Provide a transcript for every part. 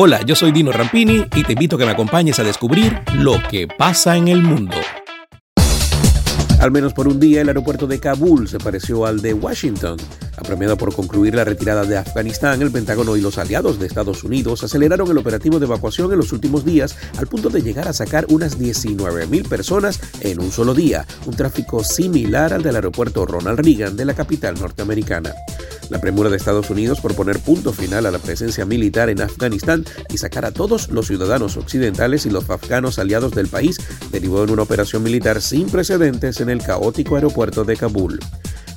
Hola, yo soy Dino Rampini y te invito a que me acompañes a descubrir lo que pasa en el mundo. Al menos por un día, el aeropuerto de Kabul se pareció al de Washington. Apremiado por concluir la retirada de Afganistán, el Pentágono y los aliados de Estados Unidos aceleraron el operativo de evacuación en los últimos días al punto de llegar a sacar unas 19.000 personas en un solo día, un tráfico similar al del aeropuerto Ronald Reagan de la capital norteamericana. La premura de Estados Unidos por poner punto final a la presencia militar en Afganistán y sacar a todos los ciudadanos occidentales y los afganos aliados del país derivó en una operación militar sin precedentes en el caótico aeropuerto de Kabul.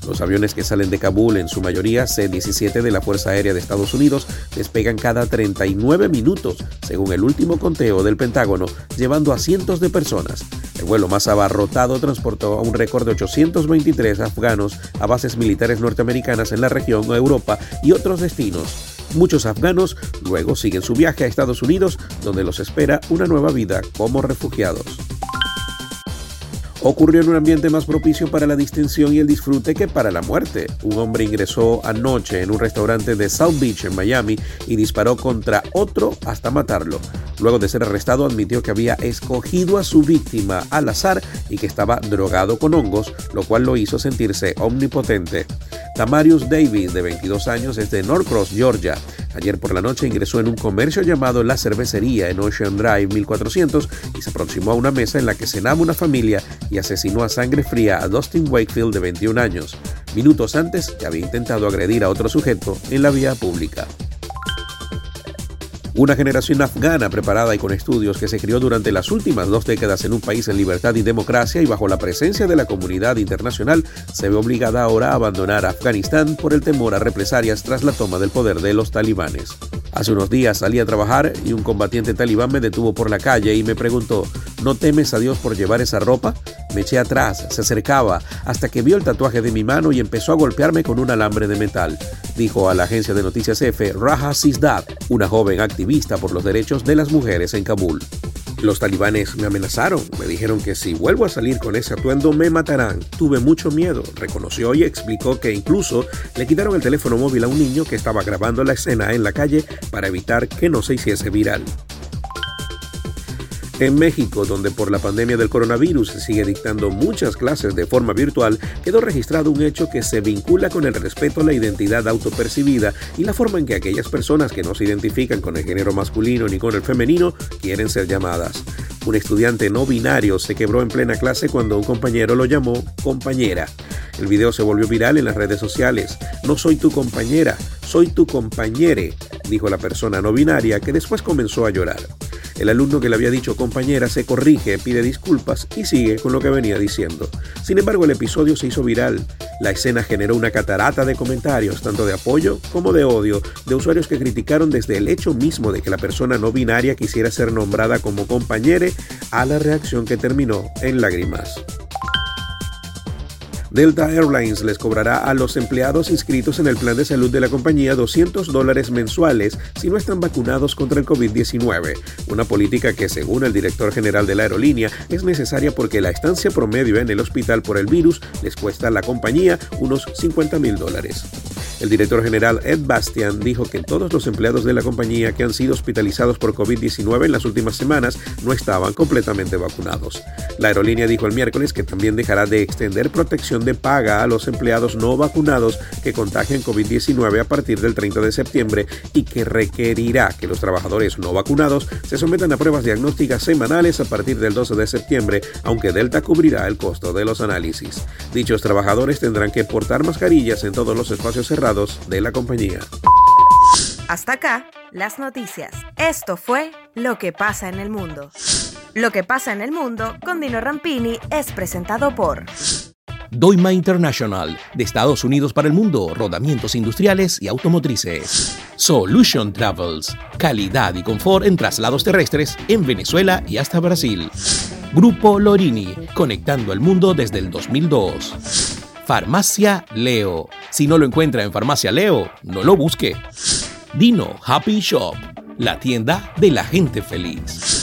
Los aviones que salen de Kabul, en su mayoría C-17 de la Fuerza Aérea de Estados Unidos, despegan cada 39 minutos, según el último conteo del Pentágono, llevando a cientos de personas. El vuelo más abarrotado transportó a un récord de 823 afganos a bases militares norteamericanas en la región, Europa y otros destinos. Muchos afganos luego siguen su viaje a Estados Unidos, donde los espera una nueva vida como refugiados ocurrió en un ambiente más propicio para la distinción y el disfrute que para la muerte. Un hombre ingresó anoche en un restaurante de South Beach en Miami y disparó contra otro hasta matarlo. Luego de ser arrestado admitió que había escogido a su víctima al azar y que estaba drogado con hongos, lo cual lo hizo sentirse omnipotente. Tamarius Davis, de 22 años, es de Norcross, Georgia. Ayer por la noche ingresó en un comercio llamado La Cervecería en Ocean Drive 1400 y se aproximó a una mesa en la que cenaba una familia y asesinó a sangre fría a Dustin Wakefield de 21 años. Minutos antes ya había intentado agredir a otro sujeto en la vía pública. Una generación afgana preparada y con estudios que se crió durante las últimas dos décadas en un país en libertad y democracia y bajo la presencia de la comunidad internacional se ve obligada ahora a abandonar Afganistán por el temor a represalias tras la toma del poder de los talibanes. Hace unos días salí a trabajar y un combatiente talibán me detuvo por la calle y me preguntó, ¿no temes a Dios por llevar esa ropa? Me eché atrás, se acercaba, hasta que vio el tatuaje de mi mano y empezó a golpearme con un alambre de metal, dijo a la agencia de noticias F Raja Sizdad, una joven activista por los derechos de las mujeres en Kabul. Los talibanes me amenazaron, me dijeron que si vuelvo a salir con ese atuendo me matarán. Tuve mucho miedo, reconoció y explicó que incluso le quitaron el teléfono móvil a un niño que estaba grabando la escena en la calle para evitar que no se hiciese viral. En México, donde por la pandemia del coronavirus se sigue dictando muchas clases de forma virtual, quedó registrado un hecho que se vincula con el respeto a la identidad autopercibida y la forma en que aquellas personas que no se identifican con el género masculino ni con el femenino quieren ser llamadas. Un estudiante no binario se quebró en plena clase cuando un compañero lo llamó compañera. El video se volvió viral en las redes sociales. No soy tu compañera, soy tu compañere, dijo la persona no binaria que después comenzó a llorar. El alumno que le había dicho compañera se corrige, pide disculpas y sigue con lo que venía diciendo. Sin embargo, el episodio se hizo viral. La escena generó una catarata de comentarios, tanto de apoyo como de odio, de usuarios que criticaron desde el hecho mismo de que la persona no binaria quisiera ser nombrada como compañere a la reacción que terminó en lágrimas. Delta Airlines les cobrará a los empleados inscritos en el plan de salud de la compañía 200 dólares mensuales si no están vacunados contra el COVID-19, una política que según el director general de la aerolínea es necesaria porque la estancia promedio en el hospital por el virus les cuesta a la compañía unos 50 mil dólares. El director general Ed Bastian dijo que todos los empleados de la compañía que han sido hospitalizados por COVID-19 en las últimas semanas no estaban completamente vacunados. La aerolínea dijo el miércoles que también dejará de extender protección de paga a los empleados no vacunados que contagien COVID-19 a partir del 30 de septiembre y que requerirá que los trabajadores no vacunados se sometan a pruebas diagnósticas semanales a partir del 12 de septiembre, aunque Delta cubrirá el costo de los análisis. Dichos trabajadores tendrán que portar mascarillas en todos los espacios cerrados de la compañía. Hasta acá, las noticias. Esto fue Lo que pasa en el mundo. Lo que pasa en el mundo con Dino Rampini es presentado por Doima International, de Estados Unidos para el mundo, rodamientos industriales y automotrices. Solution Travels, calidad y confort en traslados terrestres en Venezuela y hasta Brasil. Grupo Lorini, conectando el mundo desde el 2002. Farmacia Leo. Si no lo encuentra en Farmacia Leo, no lo busque. Dino Happy Shop, la tienda de la gente feliz.